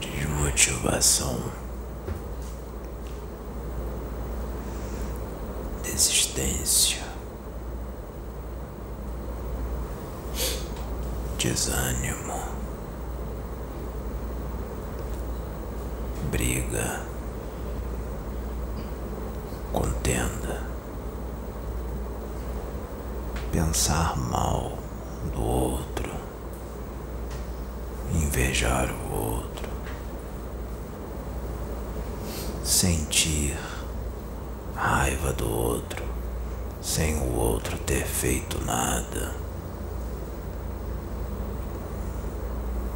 Desmotivação. Desistência. Desânimo. Briga. Contenda. Pensar mal do outro. Invejar o outro. Sentir raiva do outro sem o outro ter feito nada.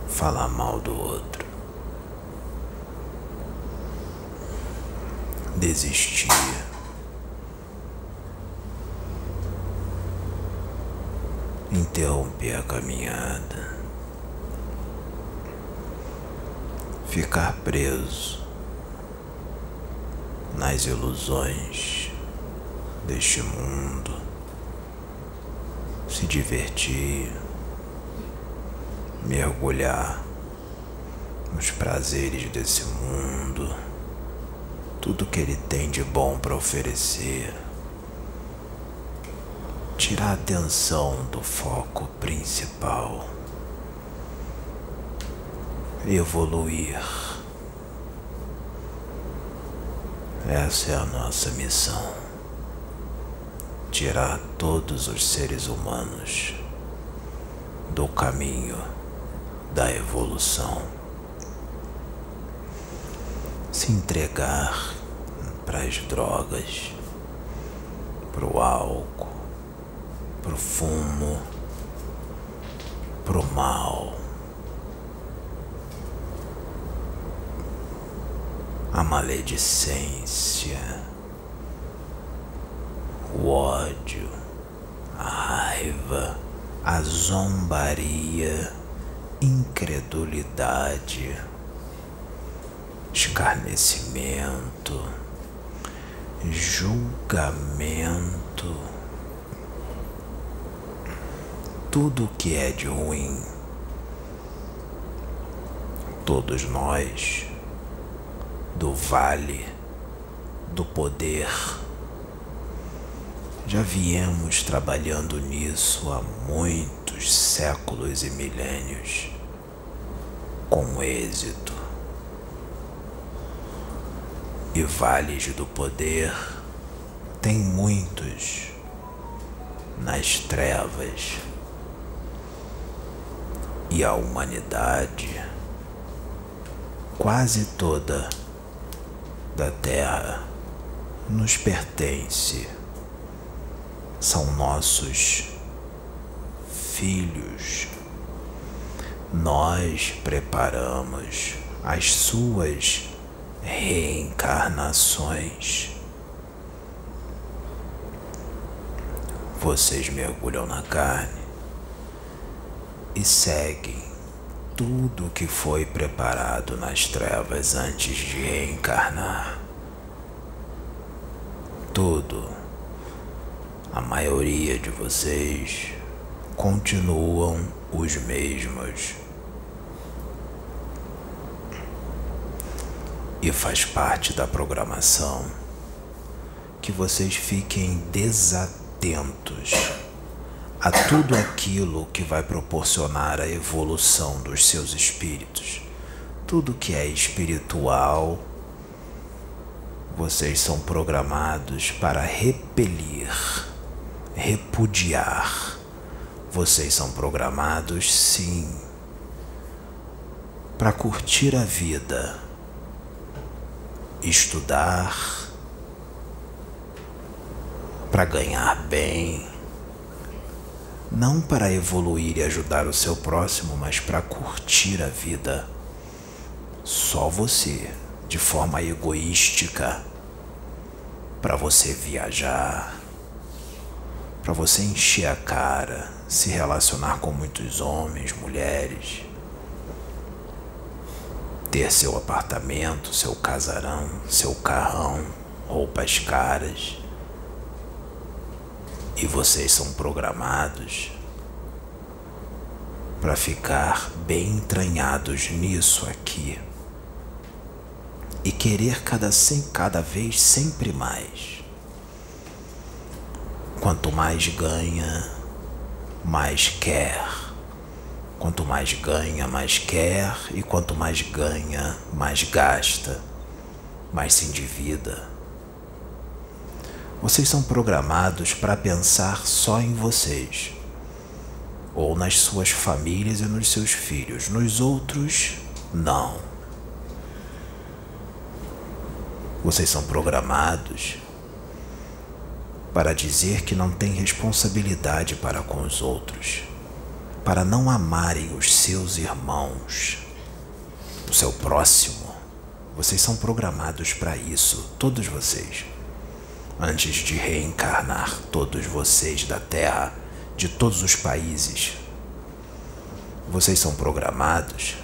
Falar mal do outro. Desistir. Interromper a caminhada. Ficar preso nas ilusões deste mundo, se divertir, mergulhar nos prazeres desse mundo, tudo que ele tem de bom para oferecer. Tirar a atenção do foco principal. Evoluir. Essa é a nossa missão. Tirar todos os seres humanos do caminho da evolução. Se entregar para as drogas, para o álcool, para o fumo, para o mal. A maledicência, o ódio, a raiva, a zombaria, incredulidade, escarnecimento, julgamento, tudo que é de ruim. Todos nós do vale do poder. Já viemos trabalhando nisso há muitos séculos e milênios, com êxito. E vales do poder tem muitos nas trevas. E a humanidade, quase toda, da terra nos pertence, são nossos filhos. Nós preparamos as suas reencarnações. Vocês mergulham na carne e seguem tudo que foi preparado nas trevas antes de reencarnar. Tudo. A maioria de vocês continuam os mesmos. E faz parte da programação que vocês fiquem desatentos a tudo aquilo que vai proporcionar a evolução dos seus espíritos. Tudo que é espiritual, vocês são programados para repelir, repudiar. Vocês são programados, sim, para curtir a vida, estudar, para ganhar bem não para evoluir e ajudar o seu próximo, mas para curtir a vida. Só você, de forma egoística, para você viajar, para você encher a cara, se relacionar com muitos homens, mulheres, ter seu apartamento, seu casarão, seu carrão, roupas caras e vocês são programados para ficar bem entranhados nisso aqui e querer cada, sem, cada vez sempre mais. Quanto mais ganha, mais quer. Quanto mais ganha, mais quer, e quanto mais ganha, mais gasta, mais se endivida. Vocês são programados para pensar só em vocês, ou nas suas famílias e nos seus filhos. Nos outros, não. Vocês são programados para dizer que não têm responsabilidade para com os outros, para não amarem os seus irmãos, o seu próximo. Vocês são programados para isso, todos vocês. Antes de reencarnar, todos vocês da Terra, de todos os países, vocês são programados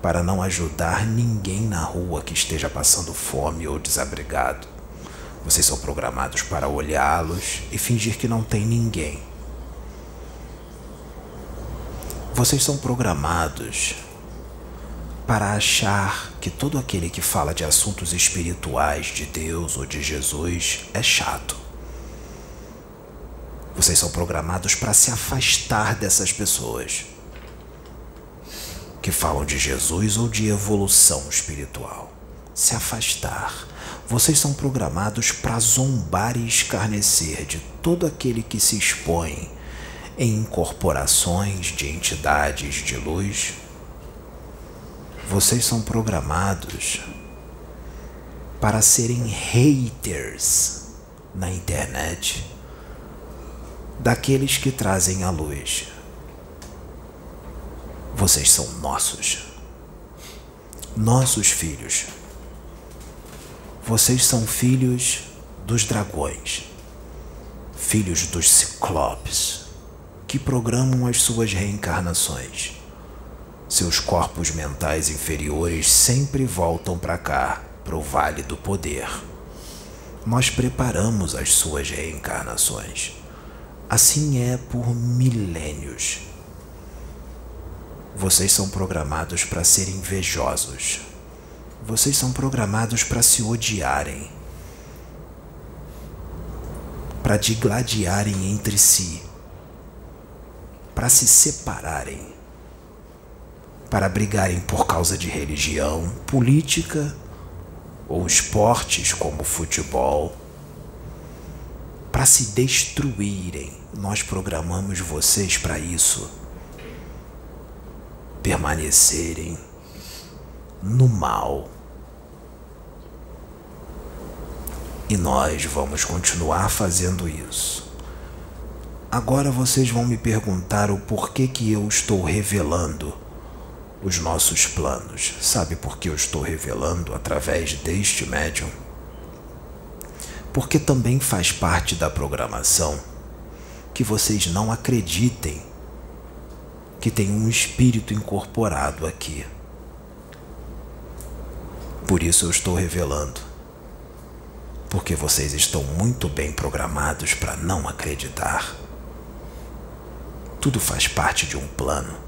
para não ajudar ninguém na rua que esteja passando fome ou desabrigado. Vocês são programados para olhá-los e fingir que não tem ninguém. Vocês são programados para achar que todo aquele que fala de assuntos espirituais de Deus ou de Jesus é chato. Vocês são programados para se afastar dessas pessoas que falam de Jesus ou de evolução espiritual. Se afastar. Vocês são programados para zombar e escarnecer de todo aquele que se expõe em incorporações de entidades de luz. Vocês são programados para serem haters na internet daqueles que trazem a luz vocês são nossos. Nossos filhos. Vocês são filhos dos dragões, filhos dos ciclopes, que programam as suas reencarnações. Seus corpos mentais inferiores sempre voltam para cá, para o Vale do Poder. Nós preparamos as suas reencarnações. Assim é por milênios. Vocês são programados para serem invejosos. Vocês são programados para se odiarem. Para digladiarem entre si. Para se separarem. Para brigarem por causa de religião, política ou esportes como futebol. Para se destruírem. Nós programamos vocês para isso permanecerem no mal. E nós vamos continuar fazendo isso. Agora vocês vão me perguntar o porquê que eu estou revelando os nossos planos. Sabe por que eu estou revelando através deste médium? Porque também faz parte da programação que vocês não acreditem que tem um espírito incorporado aqui. Por isso eu estou revelando. Porque vocês estão muito bem programados para não acreditar. Tudo faz parte de um plano.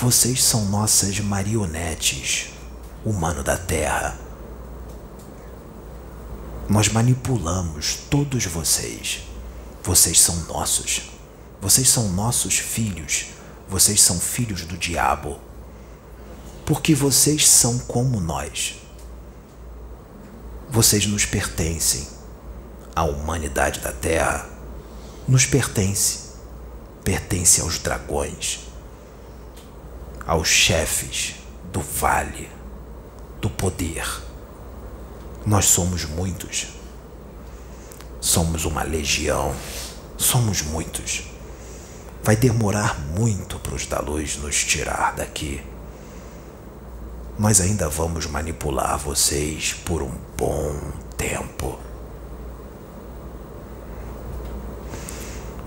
Vocês são nossas marionetes, humano da Terra. Nós manipulamos todos vocês. Vocês são nossos. Vocês são nossos filhos vocês são filhos do diabo, porque vocês são como nós. Vocês nos pertencem. A humanidade da Terra nos pertence. Pertence aos dragões, aos chefes do vale, do poder. Nós somos muitos. Somos uma legião. Somos muitos. Vai demorar muito para os da luz nos tirar daqui. Nós ainda vamos manipular vocês por um bom tempo.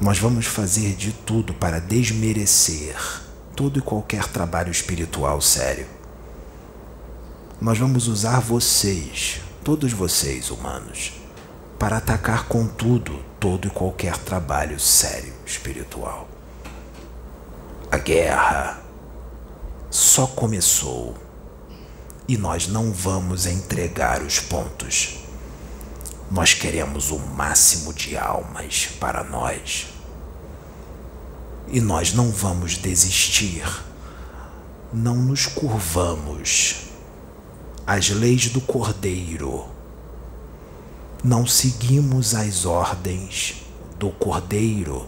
Nós vamos fazer de tudo para desmerecer todo e qualquer trabalho espiritual sério. Nós vamos usar vocês, todos vocês humanos, para atacar com tudo todo e qualquer trabalho sério espiritual a guerra, só começou e nós não vamos entregar os pontos. Nós queremos o máximo de almas para nós. E nós não vamos desistir. Não nos curvamos às leis do Cordeiro. Não seguimos as ordens do Cordeiro.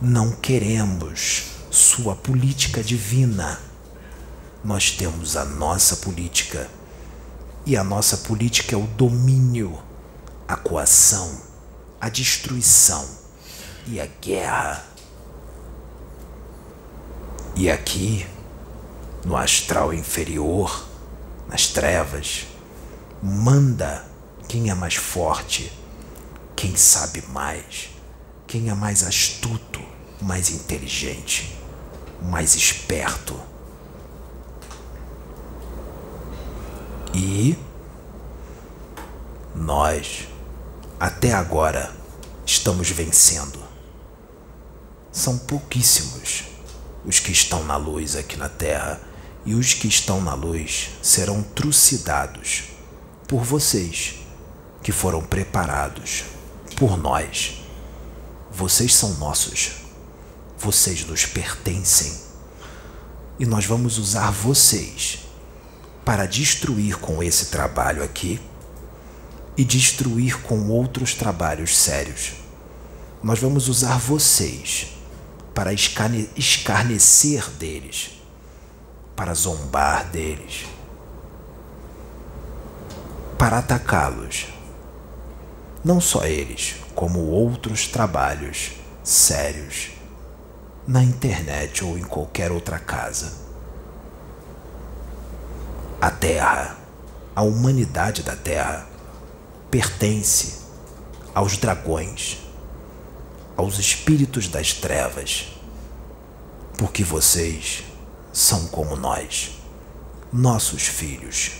Não queremos sua política divina. Nós temos a nossa política e a nossa política é o domínio, a coação, a destruição e a guerra. E aqui, no astral inferior, nas trevas, manda quem é mais forte, quem sabe mais, quem é mais astuto, mais inteligente, mais esperto E nós, até agora, estamos vencendo. São pouquíssimos os que estão na luz aqui na Terra, e os que estão na luz serão trucidados por vocês, que foram preparados por nós. Vocês são nossos, vocês nos pertencem, e nós vamos usar vocês para destruir com esse trabalho aqui e destruir com outros trabalhos sérios. Nós vamos usar vocês para escarne escarnecer deles, para zombar deles, para atacá-los. Não só eles, como outros trabalhos sérios na internet ou em qualquer outra casa a Terra, a humanidade da Terra, pertence aos dragões, aos espíritos das trevas, porque vocês são como nós, nossos filhos.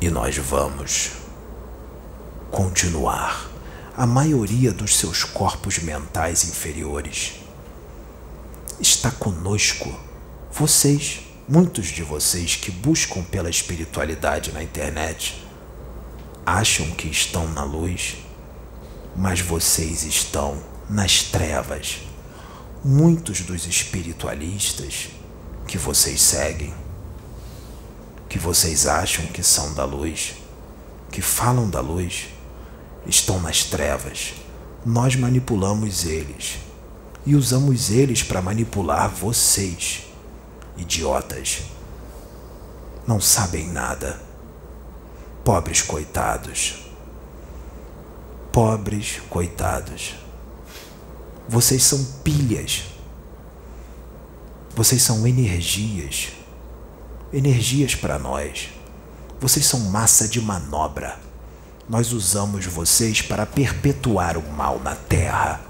E nós vamos continuar. A maioria dos seus corpos mentais inferiores está conosco vocês, muitos de vocês que buscam pela espiritualidade na internet, acham que estão na luz, mas vocês estão nas trevas. Muitos dos espiritualistas que vocês seguem, que vocês acham que são da luz, que falam da luz, estão nas trevas. Nós manipulamos eles e usamos eles para manipular vocês idiotas. Não sabem nada. Pobres coitados. Pobres coitados. Vocês são pilhas. Vocês são energias. Energias para nós. Vocês são massa de manobra. Nós usamos vocês para perpetuar o mal na Terra.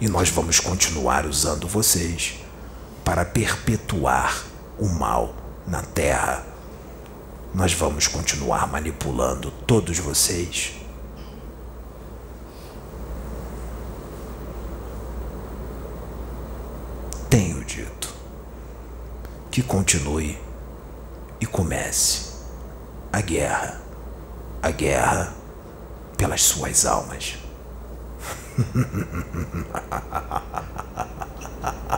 E nós vamos continuar usando vocês para perpetuar o mal na Terra. Nós vamos continuar manipulando todos vocês. Tenho dito que continue e comece a guerra, a guerra pelas suas almas.